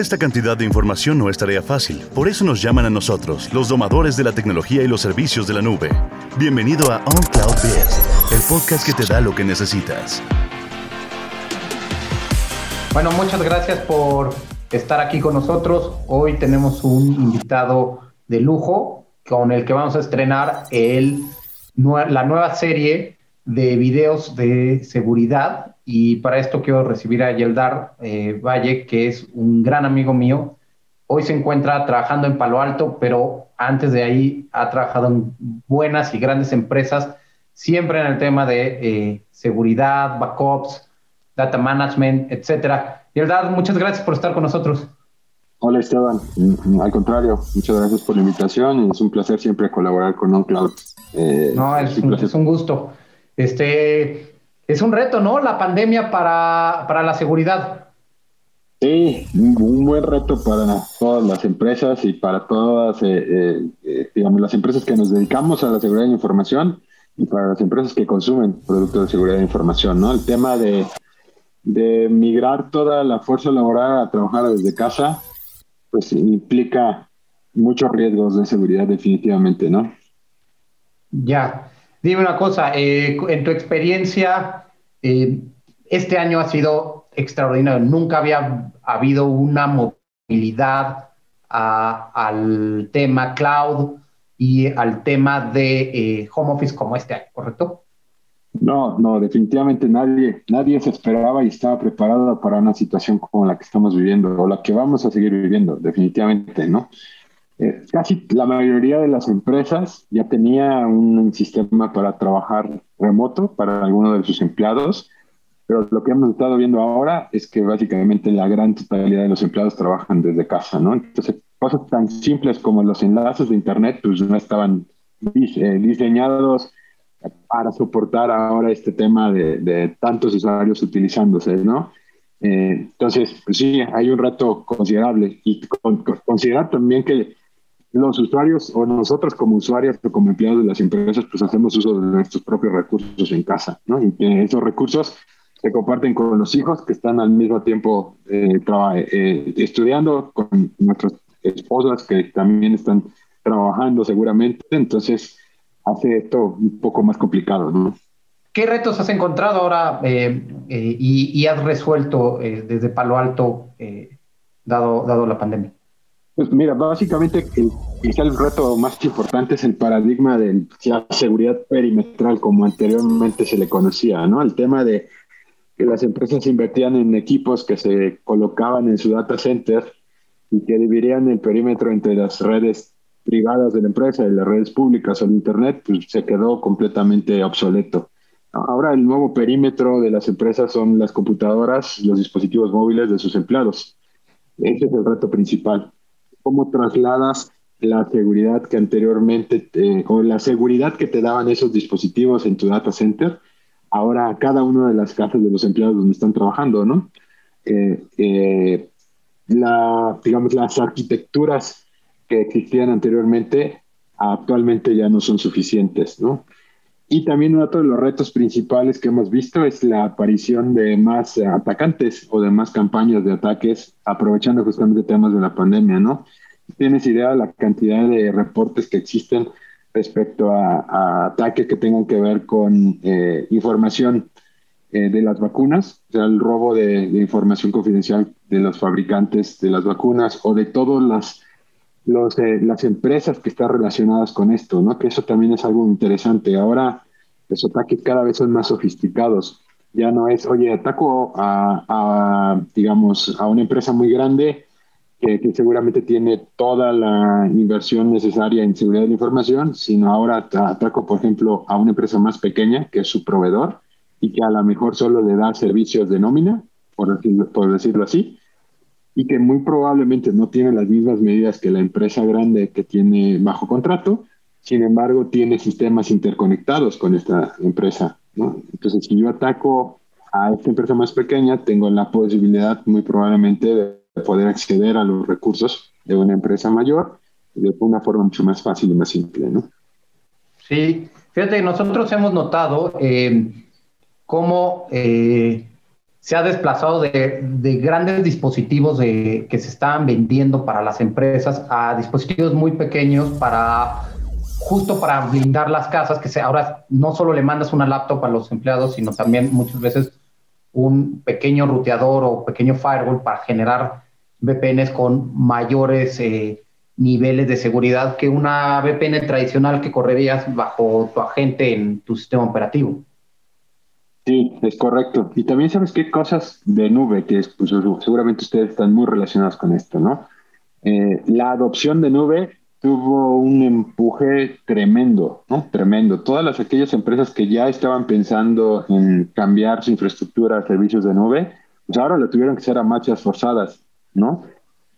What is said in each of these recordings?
esta cantidad de información no es tarea fácil, por eso nos llaman a nosotros, los domadores de la tecnología y los servicios de la nube. Bienvenido a On el podcast que te da lo que necesitas. Bueno, muchas gracias por estar aquí con nosotros. Hoy tenemos un invitado de lujo con el que vamos a estrenar el, la nueva serie de videos de seguridad y para esto quiero recibir a Yeldar eh, Valle, que es un gran amigo mío. Hoy se encuentra trabajando en Palo Alto, pero antes de ahí ha trabajado en buenas y grandes empresas, siempre en el tema de eh, seguridad, backups, data management, etcétera. Yeldar, muchas gracias por estar con nosotros. Hola Esteban, mm, al contrario, muchas gracias por la invitación y es un placer siempre colaborar con OnCloud. Eh, no, es, un, es un gusto. Este, es un reto, ¿no? La pandemia para, para la seguridad. Sí, un, buen reto para todas las empresas y para todas, eh, eh, eh, digamos, las empresas que nos dedicamos a la seguridad de información y para las empresas que consumen productos de seguridad de información, ¿no? El tema de, de migrar toda la fuerza laboral a trabajar desde casa, pues implica muchos riesgos de seguridad definitivamente, ¿no? Ya. Dime una cosa, eh, en tu experiencia, eh, este año ha sido extraordinario. Nunca había habido una movilidad al tema cloud y al tema de eh, home office como este año, ¿correcto? No, no, definitivamente nadie, nadie se esperaba y estaba preparado para una situación como la que estamos viviendo o la que vamos a seguir viviendo, definitivamente, ¿no? Eh, casi la mayoría de las empresas ya tenía un sistema para trabajar remoto para algunos de sus empleados, pero lo que hemos estado viendo ahora es que básicamente la gran totalidad de los empleados trabajan desde casa, ¿no? Entonces, cosas tan simples como los enlaces de Internet, pues no estaban eh, diseñados para soportar ahora este tema de, tantos usuarios utilizándose, ¿no? Eh, entonces, pues sí, hay un reto considerable y considerar también que los usuarios o nosotros como usuarios o como empleados de las empresas, pues hacemos uso de nuestros propios recursos en casa, ¿no? Y que esos recursos se comparten con los hijos que están al mismo tiempo eh, eh, estudiando, con nuestras esposas que también están trabajando seguramente. Entonces, hace esto un poco más complicado, ¿no? ¿Qué retos has encontrado ahora eh, y, y, has resuelto desde Palo Alto dado, dado la pandemia? Pues mira, básicamente el, quizá el reto más importante es el paradigma de la seguridad perimetral, como anteriormente se le conocía, ¿no? El tema de que las empresas invertían en equipos que se colocaban en su data center y que dividían el perímetro entre las redes privadas de la empresa y las redes públicas o el Internet, pues se quedó completamente obsoleto. Ahora el nuevo perímetro de las empresas son las computadoras, los dispositivos móviles de sus empleados. Ese es el reto principal cómo trasladas la seguridad que anteriormente, o la seguridad que te daban esos dispositivos en tu data center, ahora a cada una de las casas de los empleados donde están trabajando, ¿no? Eh, eh, la, digamos, las arquitecturas que existían anteriormente actualmente ya no son suficientes, ¿no? Y también uno de los retos principales que hemos visto es la aparición de más atacantes o de más campañas de ataques, aprovechando justamente temas de la pandemia, ¿no? ¿Tienes idea de la cantidad de reportes que existen respecto a, ataques que tengan que ver con eh, información eh, de las vacunas, o sea, el robo de, de, información confidencial de los fabricantes de las vacunas o de todas las los, las empresas que están relacionadas con esto, ¿no? Que eso también es algo interesante. Ahora los ataques cada vez son más sofisticados. Ya no es, oye, ataco a, digamos, a una empresa muy grande que, seguramente tiene toda la inversión necesaria en seguridad de la información, sino ahora ataco, por ejemplo, a una empresa más pequeña que es su proveedor y que a lo mejor solo le da servicios de nómina, por decirlo así, y que muy probablemente no tiene las mismas medidas que la empresa grande que tiene bajo contrato, sin embargo tiene sistemas interconectados con esta empresa. ¿no? Entonces, si yo ataco a esta empresa más pequeña, tengo la posibilidad muy probablemente de poder acceder a los recursos de una empresa mayor de una forma mucho más fácil y más simple. ¿no? Sí, fíjate, nosotros hemos notado eh, cómo... Eh, se ha desplazado de, grandes dispositivos de, que se estaban vendiendo para las empresas a dispositivos muy pequeños para justo para blindar las casas, que se, ahora no solo le mandas una laptop a los empleados, sino también muchas veces un pequeño ruteador o pequeño firewall para generar VPNs con mayores eh, niveles de seguridad que una VPN tradicional que correrías bajo tu agente en tu sistema operativo. Sí, es correcto. Y también sabes qué cosas de nube, que pues, seguramente ustedes están muy relacionados con esto, ¿no? Eh, la adopción de nube tuvo un empuje tremendo, ¿no? Tremendo. Todas las aquellas empresas que ya estaban pensando en cambiar su infraestructura a servicios de nube, pues ahora lo tuvieron que hacer a marchas forzadas, ¿no?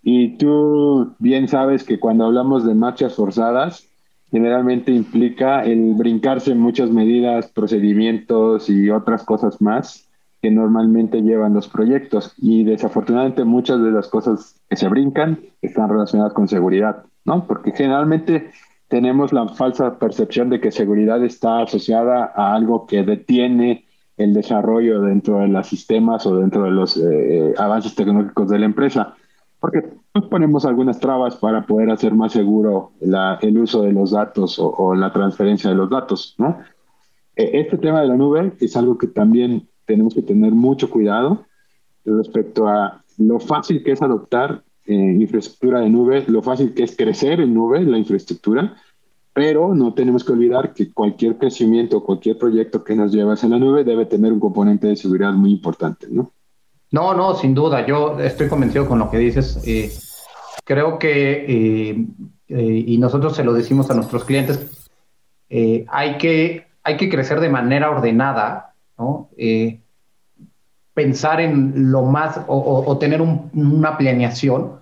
Y tú bien sabes que cuando hablamos de marchas forzadas, generalmente implica el brincarse muchas medidas, procedimientos y otras cosas más que normalmente llevan los proyectos. Y desafortunadamente muchas de las cosas que se brincan están relacionadas con seguridad, ¿no? Porque generalmente tenemos la falsa percepción de que seguridad está asociada a algo que detiene el desarrollo dentro de los sistemas o dentro de los eh, avances tecnológicos de la empresa porque ponemos algunas trabas para poder hacer más seguro el uso de los datos o, la transferencia de los datos, ¿no? E, este tema de la nube es algo que también tenemos que tener mucho cuidado respecto a lo fácil que es adoptar eh, infraestructura de nube, lo fácil que es crecer en nube, la infraestructura, pero no tenemos que olvidar que cualquier crecimiento, cualquier proyecto que nos lleve hacia la nube debe tener un componente de seguridad muy importante, ¿no? No, no, sin duda. Yo estoy convencido con lo que dices. Eh, creo que, eh, eh, y nosotros se lo decimos a nuestros clientes, hay, que, hay que crecer de manera ordenada, ¿no? pensar en lo más o, tener una planeación.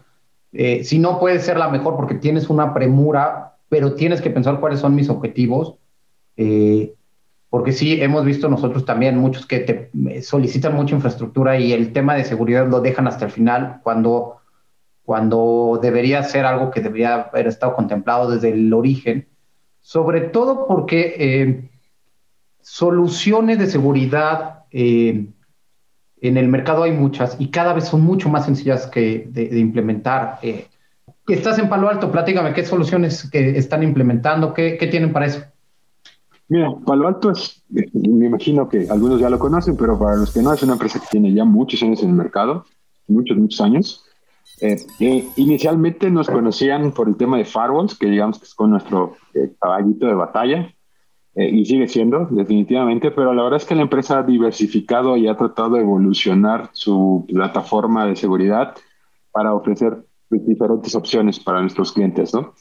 si no puede ser la mejor porque tienes una premura, pero tienes que pensar cuáles son mis objetivos. Eh, porque sí, hemos visto nosotros también muchos que te solicitan mucha infraestructura y el tema de seguridad lo dejan hasta el final cuando, cuando debería ser algo que debería haber estado contemplado desde el origen, sobre todo porque eh, soluciones de seguridad eh, en el mercado hay muchas y cada vez son mucho más sencillas que de, implementar. Eh, estás en Palo Alto, platícame qué soluciones que están implementando, qué, qué tienen para eso. Mira, Palo Alto es, me imagino que algunos ya lo conocen, pero para los que no, es una empresa que tiene ya muchos años en el mercado, muchos, muchos años. Eh, eh, inicialmente nos conocían por el tema de firewalls, que digamos que es con nuestro eh, caballito de batalla, y sigue siendo, definitivamente, pero la verdad es que la empresa ha diversificado y ha tratado de evolucionar su plataforma de seguridad para ofrecer diferentes opciones para nuestros clientes, ¿no?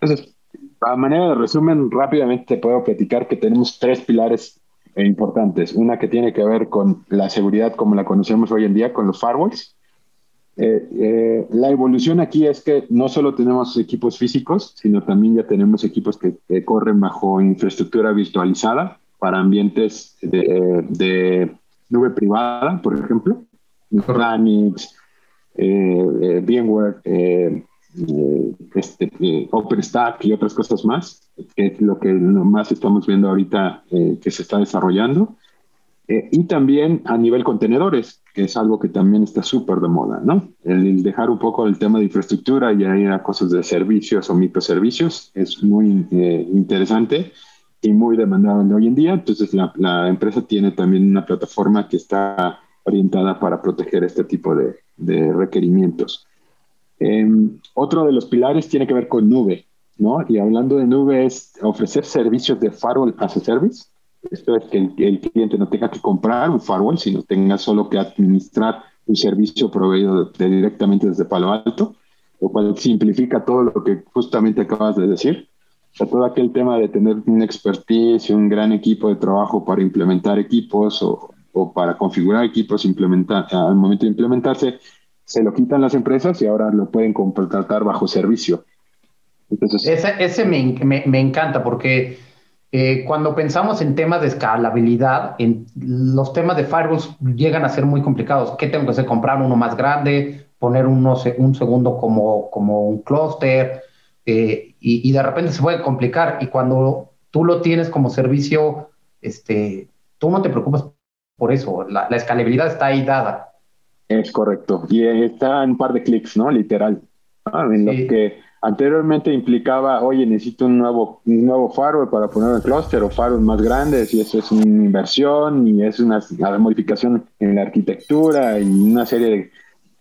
Entonces, a manera de resumen, rápidamente te puedo platicar que tenemos tres pilares importantes. Una que tiene que ver con la seguridad como la conocemos hoy en día, con los firewalls. Eh, eh, la evolución aquí es que no solo tenemos equipos físicos, sino también ya tenemos equipos que, corren bajo infraestructura virtualizada para ambientes de, nube privada, por ejemplo, Nutanix, eh, VMware, eh, este, eh, OpenStack y otras cosas más, que es lo que más estamos viendo ahorita eh, que se está desarrollando. y también a nivel contenedores, que es algo que también está súper de moda, ¿no? El, dejar un poco el tema de infraestructura y ir a cosas de servicios o microservicios es muy interesante y muy demandado hoy en día. Entonces, la, la, empresa tiene también una plataforma que está orientada para proteger este tipo de, de requerimientos. Em, otro de los pilares tiene que ver con nube, ¿no? Y hablando de nube es ofrecer servicios de firewall as a service. Esto es que el, cliente no tenga que comprar un firewall, sino tenga solo que administrar un servicio proveído directamente desde Palo Alto, lo cual simplifica todo lo que justamente acabas de decir. O sea, todo aquel tema de tener un expertise un gran equipo de trabajo para implementar equipos o, o para configurar equipos implementar, al momento de implementarse, se lo quitan las empresas y ahora lo pueden contratar bajo servicio. Entonces, ese, ese me, me, encanta porque eh, cuando pensamos en temas de escalabilidad, en los temas de firewalls llegan a ser muy complicados. ¿Qué tengo que hacer? Comprar uno más grande, poner uno, un segundo como, como un clúster eh, y, y, de repente se puede complicar. Y cuando tú lo tienes como servicio, este, tú no te preocupas por eso, la, la escalabilidad está ahí dada. Es correcto. Y está en un par de clics, ¿no? Literal. En lo que anteriormente implicaba, oye, necesito un nuevo, un nuevo firewall para poner el clúster o firewall más grandes y eso es una inversión y es una, modificación en la arquitectura y una serie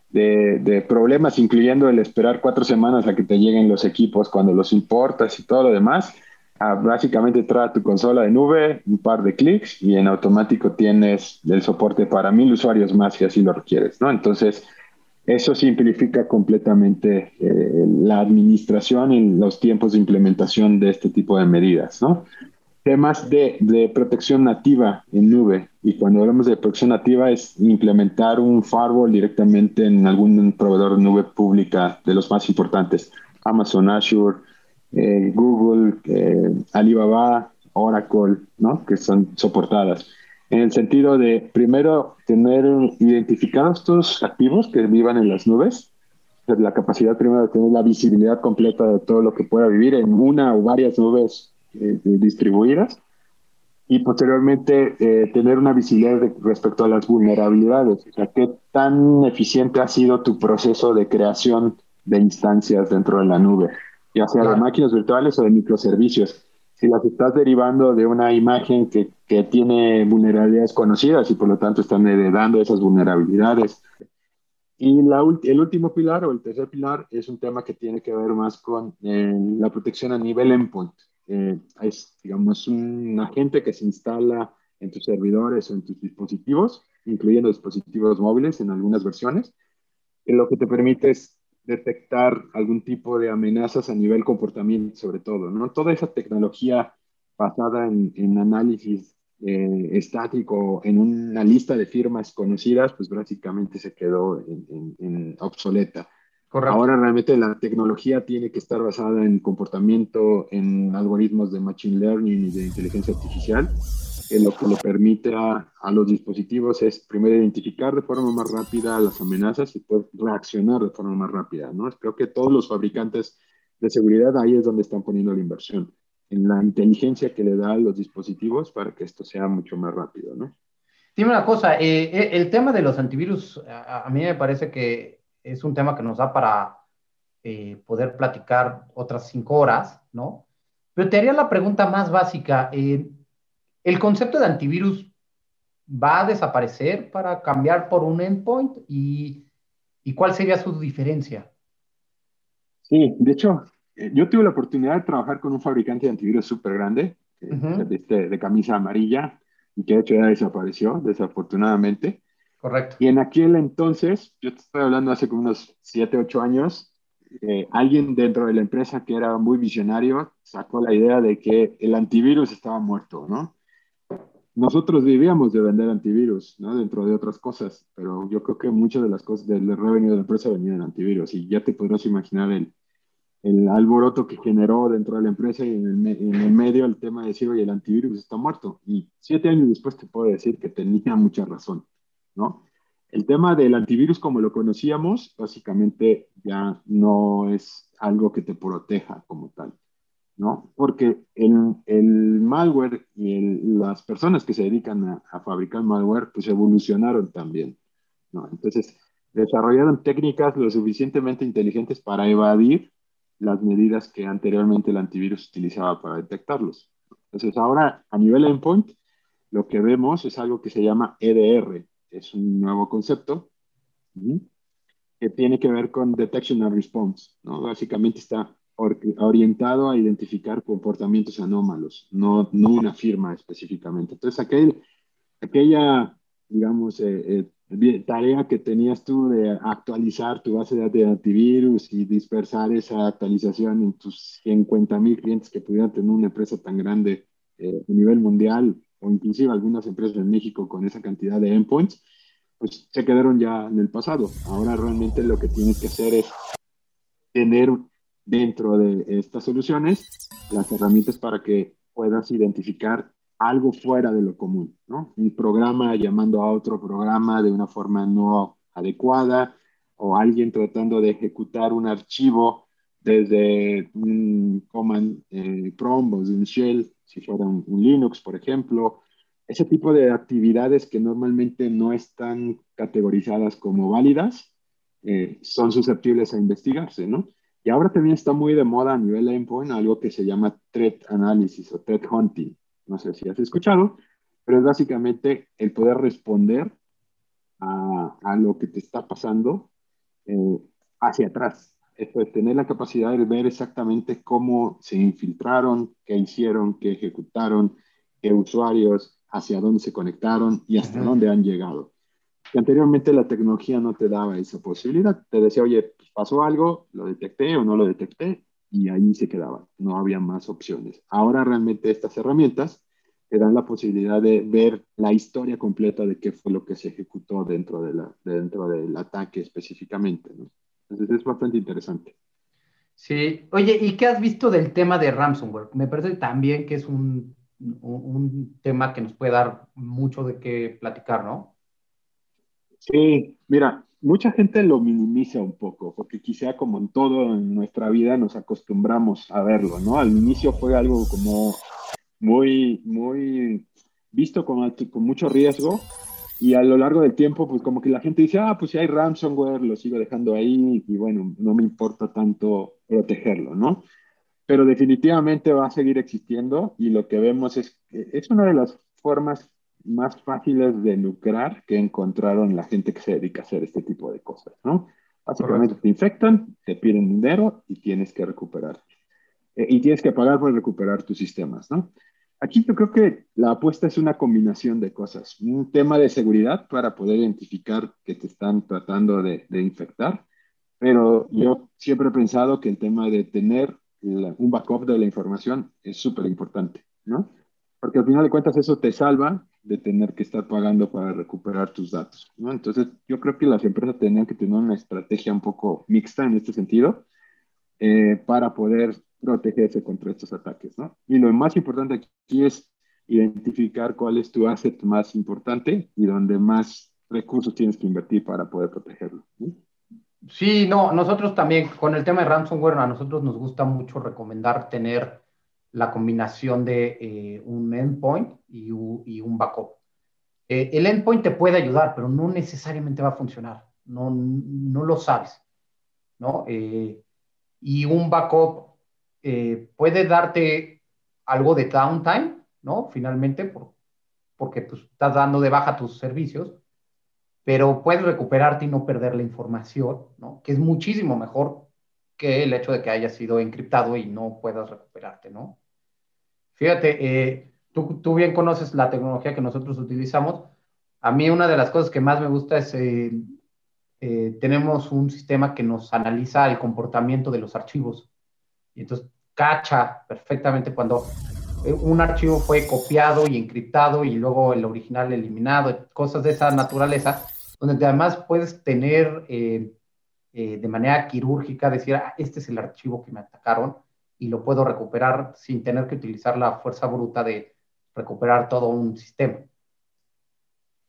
de, de, problemas, incluyendo el esperar cuatro semanas a que te lleguen los equipos cuando los importas y todo lo demás. Ah, básicamente trae tu consola de nube, un par de clics y en automático tienes el soporte para mil usuarios más si así lo requieres, ¿no? Entonces, eso simplifica completamente eh, la administración y los tiempos de implementación de este tipo de medidas, ¿no? Temas de, de, protección nativa en nube. Y cuando hablamos de protección nativa es implementar un firewall directamente en algún proveedor de nube pública de los más importantes. Amazon, Azure, eh, Google, eh, Alibaba, Oracle, ¿no? que son soportadas. En el sentido de, primero, tener identificados estos activos que vivan en las nubes, la capacidad primero de tener la visibilidad completa de todo lo que pueda vivir en una o varias nubes eh, distribuidas y posteriormente tener una visibilidad respecto a las vulnerabilidades, o sea, qué tan eficiente ha sido tu proceso de creación de instancias dentro de la nube ya sea de máquinas virtuales o de microservicios. Si las estás derivando de una imagen que, que tiene vulnerabilidades conocidas y por lo tanto están heredando esas vulnerabilidades. Y la, el último pilar o el tercer pilar es un tema que tiene que ver más con eh, la protección a nivel endpoint. Eh, es, digamos, un agente que se instala en tus servidores o en tus dispositivos, incluyendo dispositivos móviles en algunas versiones, lo que te permite es detectar algún tipo de amenazas a nivel comportamiento, sobre todo, ¿no? Toda esa tecnología basada en, análisis eh, estático, en una lista de firmas conocidas, pues básicamente se quedó en, obsoleta. Ahora realmente la tecnología tiene que estar basada en comportamiento, en algoritmos de machine learning y de inteligencia artificial que lo que le permite a, los dispositivos es primero identificar de forma más rápida las amenazas y poder reaccionar de forma más rápida, ¿no? Creo que todos los fabricantes de seguridad ahí es donde están poniendo la inversión, en la inteligencia que le da a los dispositivos para que esto sea mucho más rápido, ¿no? Dime una cosa, eh, eh, el tema de los antivirus, a, mí me parece que es un tema que nos da para eh, poder platicar otras cinco horas, ¿no? Pero te haría la pregunta más básica. ¿El concepto de antivirus va a desaparecer para cambiar por un endpoint? ¿Y, cuál sería su diferencia? Sí, de hecho, eh, yo tuve la oportunidad de trabajar con un fabricante de antivirus súper grande, eh, este, de, camisa amarilla, y que de hecho ya desapareció, desafortunadamente. Correcto. Y en aquel entonces, yo te estoy hablando hace como unos 7, 8 años, eh, alguien dentro de la empresa que era muy visionario sacó la idea de que el antivirus estaba muerto, ¿no? Nosotros vivíamos de vender antivirus, ¿no? Dentro de otras cosas, pero yo creo que muchas de las cosas del revenue de la empresa venían de antivirus y ya te podrás imaginar el, el alboroto que generó dentro de la empresa y en el, en el medio el tema de decir, oye, el antivirus está muerto. Y siete años después te puedo decir que tenía mucha razón, ¿no? El tema del antivirus como lo conocíamos, básicamente ya no es algo que te proteja como tal. ¿No? Porque el, el malware y las personas que se dedican a, fabricar malware, pues evolucionaron también, ¿no? Entonces, desarrollaron técnicas lo suficientemente inteligentes para evadir las medidas que anteriormente el antivirus utilizaba para detectarlos. Entonces, ahora a nivel endpoint, lo que vemos es algo que se llama EDR, es un nuevo concepto que tiene que ver con Detection and Response, ¿no? Básicamente está orientado a identificar comportamientos anómalos, no, no una firma específicamente. Entonces, aquel, aquella, digamos, eh, eh, tarea que tenías tú de actualizar tu base de datos de antivirus y dispersar esa actualización en tus 50 mil clientes que pudieran tener una empresa tan grande eh, a nivel mundial o inclusive algunas empresas en México con esa cantidad de endpoints, pues se quedaron ya en el pasado. Ahora realmente lo que tienes que hacer es tener dentro de estas soluciones las herramientas para que puedas identificar algo fuera de lo común, ¿no? Un programa llamando a otro programa de una forma no adecuada o alguien tratando de ejecutar un archivo desde un command eh, prompt o un shell, si fuera un, Linux, por ejemplo, ese tipo de actividades que normalmente no están categorizadas como válidas eh, son susceptibles a investigarse, ¿no? Y ahora también está muy de moda a nivel endpoint algo que se llama threat analysis o threat hunting. No sé si has escuchado, pero es básicamente el poder responder a, a lo que te está pasando eh, hacia atrás. Esto es tener la capacidad de ver exactamente cómo se infiltraron, qué hicieron, qué ejecutaron, qué usuarios, hacia dónde se conectaron y hasta dónde han llegado. Y anteriormente la tecnología no te daba esa posibilidad. Te decía, oye, pues, pasó algo, lo detecté o no lo detecté, y ahí se quedaba. No había más opciones. Ahora realmente estas herramientas te dan la posibilidad de ver la historia completa de qué fue lo que se ejecutó dentro, de la, dentro del ataque específicamente. Entonces es bastante interesante. Sí, oye, ¿y qué has visto del tema de ransomware? Me parece también que es un, un tema que nos puede dar mucho de qué platicar, ¿no? Sí, mira, mucha gente lo minimiza un poco, porque quizá como en todo en nuestra vida nos acostumbramos a verlo, ¿no? Al inicio fue algo como muy, muy visto con, con mucho riesgo y a lo largo del tiempo, pues como que la gente dice, ah, pues si hay ransomware, lo sigo dejando ahí y bueno, no me importa tanto protegerlo, ¿no? Pero definitivamente va a seguir existiendo y lo que vemos es que es una de las formas más fáciles de lucrar que encontraron la gente que se dedica a hacer este tipo de cosas, ¿no? Básicamente te infectan, te piden dinero y tienes que recuperar. Eh, y tienes que pagar por recuperar tus sistemas, ¿no? Aquí yo creo que la apuesta es una combinación de cosas. Un tema de seguridad para poder identificar que te están tratando de, infectar, pero yo siempre he pensado que el tema de tener un backup de la información es súper importante, ¿no? Porque al final de cuentas eso te salva de tener que estar pagando para recuperar tus datos, ¿no? Entonces yo creo que las empresas tenían que tener una estrategia un poco mixta en este sentido eh, para poder protegerse contra estos ataques, ¿no? Y lo más importante aquí es identificar cuál es tu asset más importante y donde más recursos tienes que invertir para poder protegerlo. Sí, no, nosotros también con el tema de ransomware, a nosotros nos gusta mucho recomendar tener la combinación de eh, un endpoint y, un backup. Eh, el endpoint te puede ayudar, pero no necesariamente va a funcionar. No, no lo sabes, ¿no? Eh, y un backup puede darte algo de downtime, ¿no? Finalmente, por, porque pues, estás dando de baja tus servicios, pero puedes recuperarte y no perder la información, ¿no? Que es muchísimo mejor que el hecho de que haya sido encriptado y no puedas recuperarte, ¿no? Fíjate, eh, tú, bien conoces la tecnología que nosotros utilizamos. A mí una de las cosas que más me gusta es, eh, tenemos un sistema que nos analiza el comportamiento de los archivos. Y entonces cacha perfectamente cuando eh, un archivo fue copiado y encriptado y luego el original eliminado, cosas de esa naturaleza, donde además puedes tener eh, eh, de manera quirúrgica, decir, ah, este es el archivo que me atacaron y lo puedo recuperar sin tener que utilizar la fuerza bruta de recuperar todo un sistema.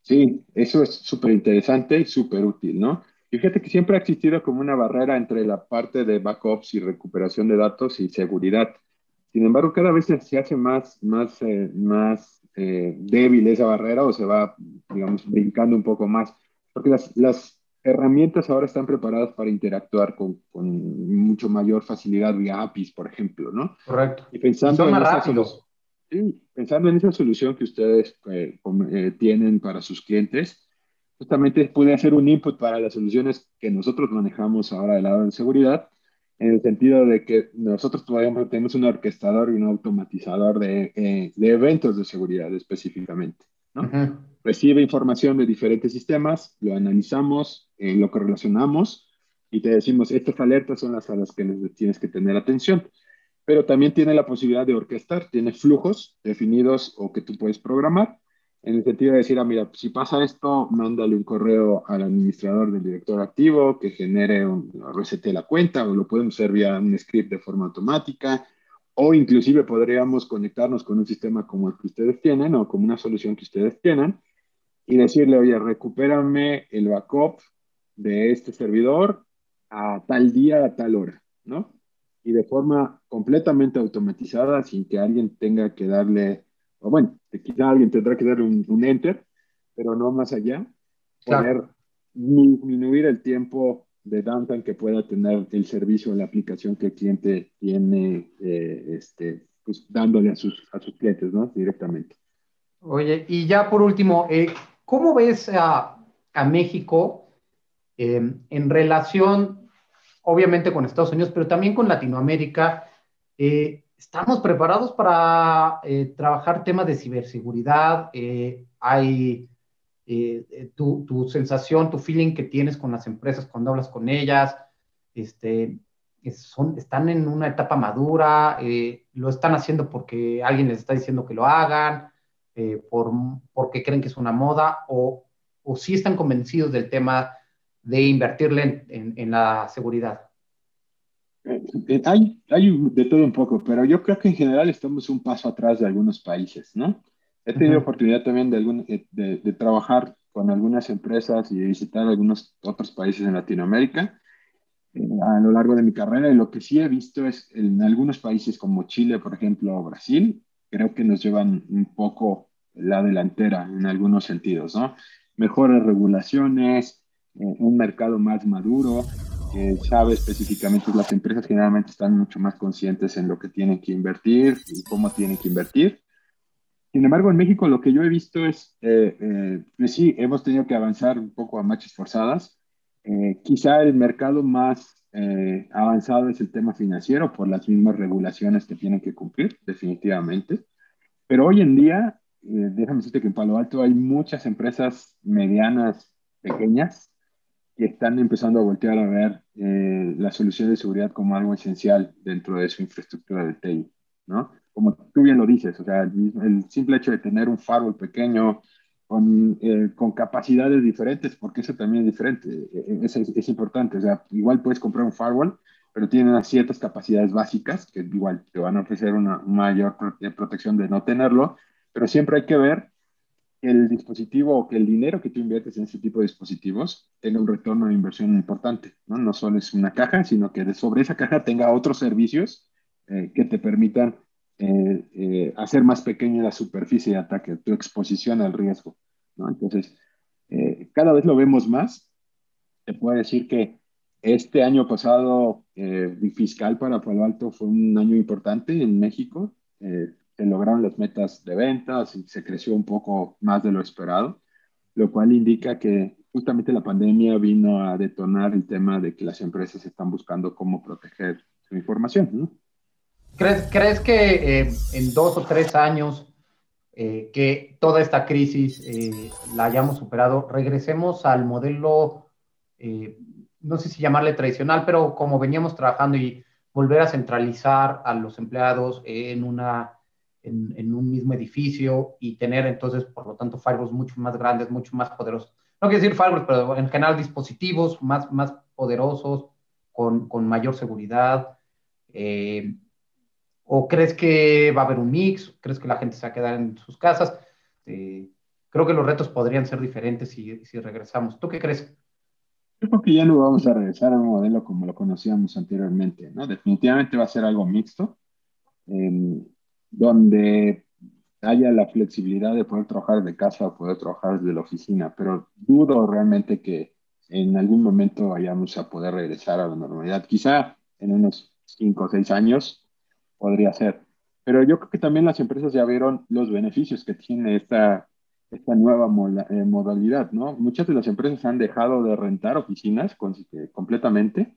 Sí, eso es súper interesante y súper útil, ¿no? Fíjate que siempre ha existido como una barrera entre la parte de backups y recuperación de datos y seguridad. Sin embargo, cada vez se hace más, más, eh, más eh, débil esa barrera o se va, digamos, brincando un poco más. Porque las, las herramientas ahora están preparadas para interactuar con, con, mucho mayor facilidad vía APIs, por ejemplo, ¿no? Correcto. Y pensando, en esa, sí, pensando en esa solución que ustedes eh, tienen para sus clientes, justamente puede ser un input para las soluciones que nosotros manejamos ahora del lado de seguridad, en el sentido de que nosotros todavía tenemos un orquestador y un automatizador de, eh, de eventos de seguridad específicamente. ¿No? Recibe información de diferentes sistemas, lo analizamos, eh, lo correlacionamos y te decimos, estas alertas son las a las que tienes que tener atención. Pero también tiene la posibilidad de orquestar, tiene flujos definidos o que tú puedes programar en el sentido de decir, ah, mira, si pasa esto, mándale un correo al administrador del director activo que genere un resete la cuenta o lo podemos hacer vía un script de forma automática o inclusive podríamos conectarnos con un sistema como el que ustedes tienen o como una solución que ustedes tienen y decirle, oye, recupérame el backup de este servidor a tal día, a tal hora, ¿no? Y de forma completamente automatizada, sin que alguien tenga que darle o bueno, quizá alguien tendrá que dar un, enter, pero no más allá, poder disminuir el tiempo de downtime que pueda tener el servicio o la aplicación que el cliente tiene eh, este, pues, dándole a sus, a sus clientes, ¿no? Directamente. Oye, y ya por último, eh, ¿cómo ves a, a México eh, en relación, obviamente, con Estados Unidos, pero también con Latinoamérica? Eh, ¿Estamos preparados para trabajar temas de ciberseguridad? ¿Hay tu, tu, sensación, tu feeling que tienes con las empresas cuando hablas con ellas? Este, son, están en una etapa madura, eh, lo están haciendo porque alguien les está diciendo que lo hagan, eh, por, porque creen que es una moda, o, o sí están convencidos del tema de invertirle en, en, la seguridad. Eh, hay, hay de todo un poco, pero yo creo que en general estamos un paso atrás de algunos países, ¿no? He tenido oportunidad también de, algún, de, de, trabajar con algunas empresas y visitar algunos otros países en Latinoamérica a lo largo de mi carrera y lo que sí he visto es en algunos países como Chile, por ejemplo, o Brasil, creo que nos llevan un poco la delantera en algunos sentidos, ¿no? Mejores regulaciones, eh, un mercado más maduro, que sabe específicamente, las empresas generalmente están mucho más conscientes en lo que tienen que invertir y cómo tienen que invertir. Sin embargo, en México lo que yo he visto es, eh, eh, pues sí, hemos tenido que avanzar un poco a marchas forzadas, eh, quizá el mercado más eh, avanzado es el tema financiero por las mismas regulaciones que tienen que cumplir, definitivamente. Pero hoy en día, eh, déjame decirte que en Palo Alto hay muchas empresas medianas, pequeñas, que están empezando a voltear a ver la solución de seguridad como algo esencial dentro de su infraestructura de TI, ¿no? Como tú bien lo dices, o sea, el simple hecho de tener un firewall pequeño, con, eh, con, capacidades diferentes, porque eso también es diferente, eh, es, es, importante. O sea, igual puedes comprar un firewall, pero tiene unas ciertas capacidades básicas que igual te van a ofrecer una mayor eh, protección de no tenerlo, pero siempre hay que ver que el dispositivo o que el dinero que tú inviertes en ese tipo de dispositivos tenga un retorno de inversión importante, ¿no? No solo es una caja, sino que sobre esa caja tenga otros servicios que te permitan eh, eh, hacer más pequeña la superficie de ataque, tu exposición al riesgo. ¿no? Entonces, eh, cada vez lo vemos más. Te puedo decir que este año pasado, fiscal para Palo Alto fue un año importante en México. se lograron las metas de ventas y se creció un poco más de lo esperado, lo cual indica que justamente la pandemia vino a detonar el tema de que las empresas están buscando cómo proteger su información. ¿no? ¿Crees, que eh, en dos o tres años eh, que toda esta crisis eh, la hayamos superado, regresemos al modelo, no sé si llamarle tradicional, pero como veníamos trabajando y volver a centralizar a los empleados en, una, en, un mismo edificio y tener entonces, por lo tanto, firewalls mucho más grandes, mucho más poderosos? No quiero decir firewalls, pero en general dispositivos más, más poderosos, con, con mayor seguridad. Eh, ¿O crees que va a haber un mix? ¿Crees que la gente se va a quedar en sus casas? Eh, creo que los retos podrían ser diferentes si, si, regresamos. ¿Tú qué crees? Yo creo que ya no vamos a regresar a un modelo como lo conocíamos anteriormente, ¿no? Definitivamente va a ser algo mixto, em, donde haya la flexibilidad de poder trabajar de casa o poder trabajar desde la oficina, pero dudo realmente que en algún momento vayamos a poder regresar a la normalidad. Quizá en unos cinco o seis años podría ser. Pero yo creo que también las empresas ya vieron los beneficios que tiene esta, esta nueva eh, modalidad, ¿no? Muchas de las empresas han dejado de rentar oficinas eh, completamente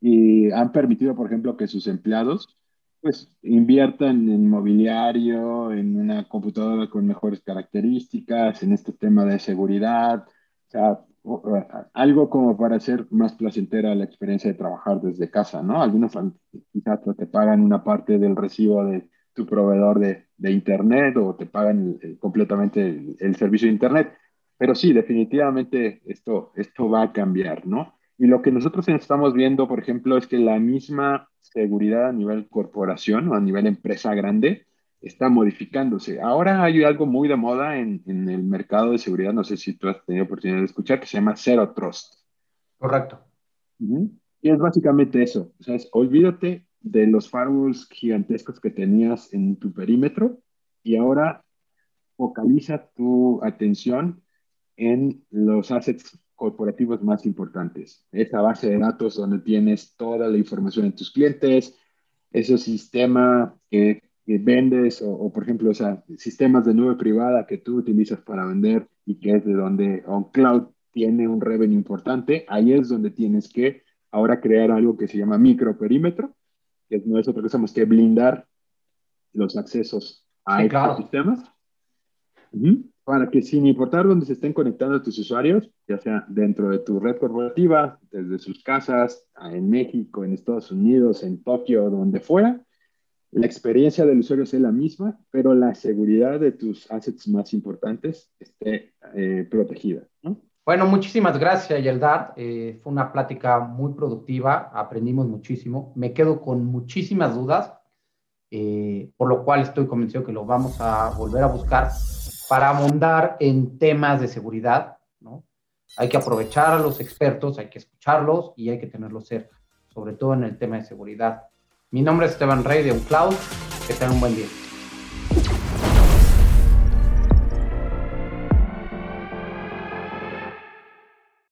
y han permitido, por ejemplo, que sus empleados pues inviertan en mobiliario, en una computadora con mejores características, en este tema de seguridad, o sea, algo como para hacer más placentera la experiencia de trabajar desde casa, ¿no? Algunos quizás te pagan una parte del recibo de tu proveedor de, de Internet o te pagan completamente el, servicio de Internet. Pero sí, definitivamente esto, esto va a cambiar, ¿no? Y lo que nosotros estamos viendo, por ejemplo, es que la misma seguridad a nivel corporación o a nivel empresa grande está modificándose. Ahora hay algo muy de moda en, en, el mercado de seguridad, no sé si tú has tenido oportunidad de escuchar, que se llama Zero Trust. Correcto. Y es básicamente eso. O sea, es, olvídate de los firewalls gigantescos que tenías en tu perímetro y ahora focaliza tu atención en los assets corporativos más importantes. Esa base de datos donde tienes toda la información de tus clientes, ese sistema que, vendes o, por ejemplo, o sea, sistemas de nube privada que tú utilizas para vender y que es de donde OnCloud tiene un revenue importante, ahí es donde tienes que ahora crear algo que se llama microperímetro, que no es otra cosa más que blindar los accesos a estos sistemas. Para que sin importar dónde se estén conectando tus usuarios, ya sea dentro de tu red corporativa, desde sus casas, en México, en Estados Unidos, en Tokio, donde fuera, la experiencia del usuario sea la misma, pero la seguridad de tus assets más importantes esté eh, protegida. Bueno, muchísimas gracias, Yeldar. Eh, fue una plática muy productiva, aprendimos muchísimo. Me quedo con muchísimas dudas, eh, por lo cual estoy convencido que lo vamos a volver a buscar para abundar en temas de seguridad, ¿no? Hay que aprovechar a los expertos, hay que escucharlos y hay que tenerlos cerca, sobre todo en el tema de seguridad. Mi nombre es Esteban Rey de UnCloud. Que tengan un buen día.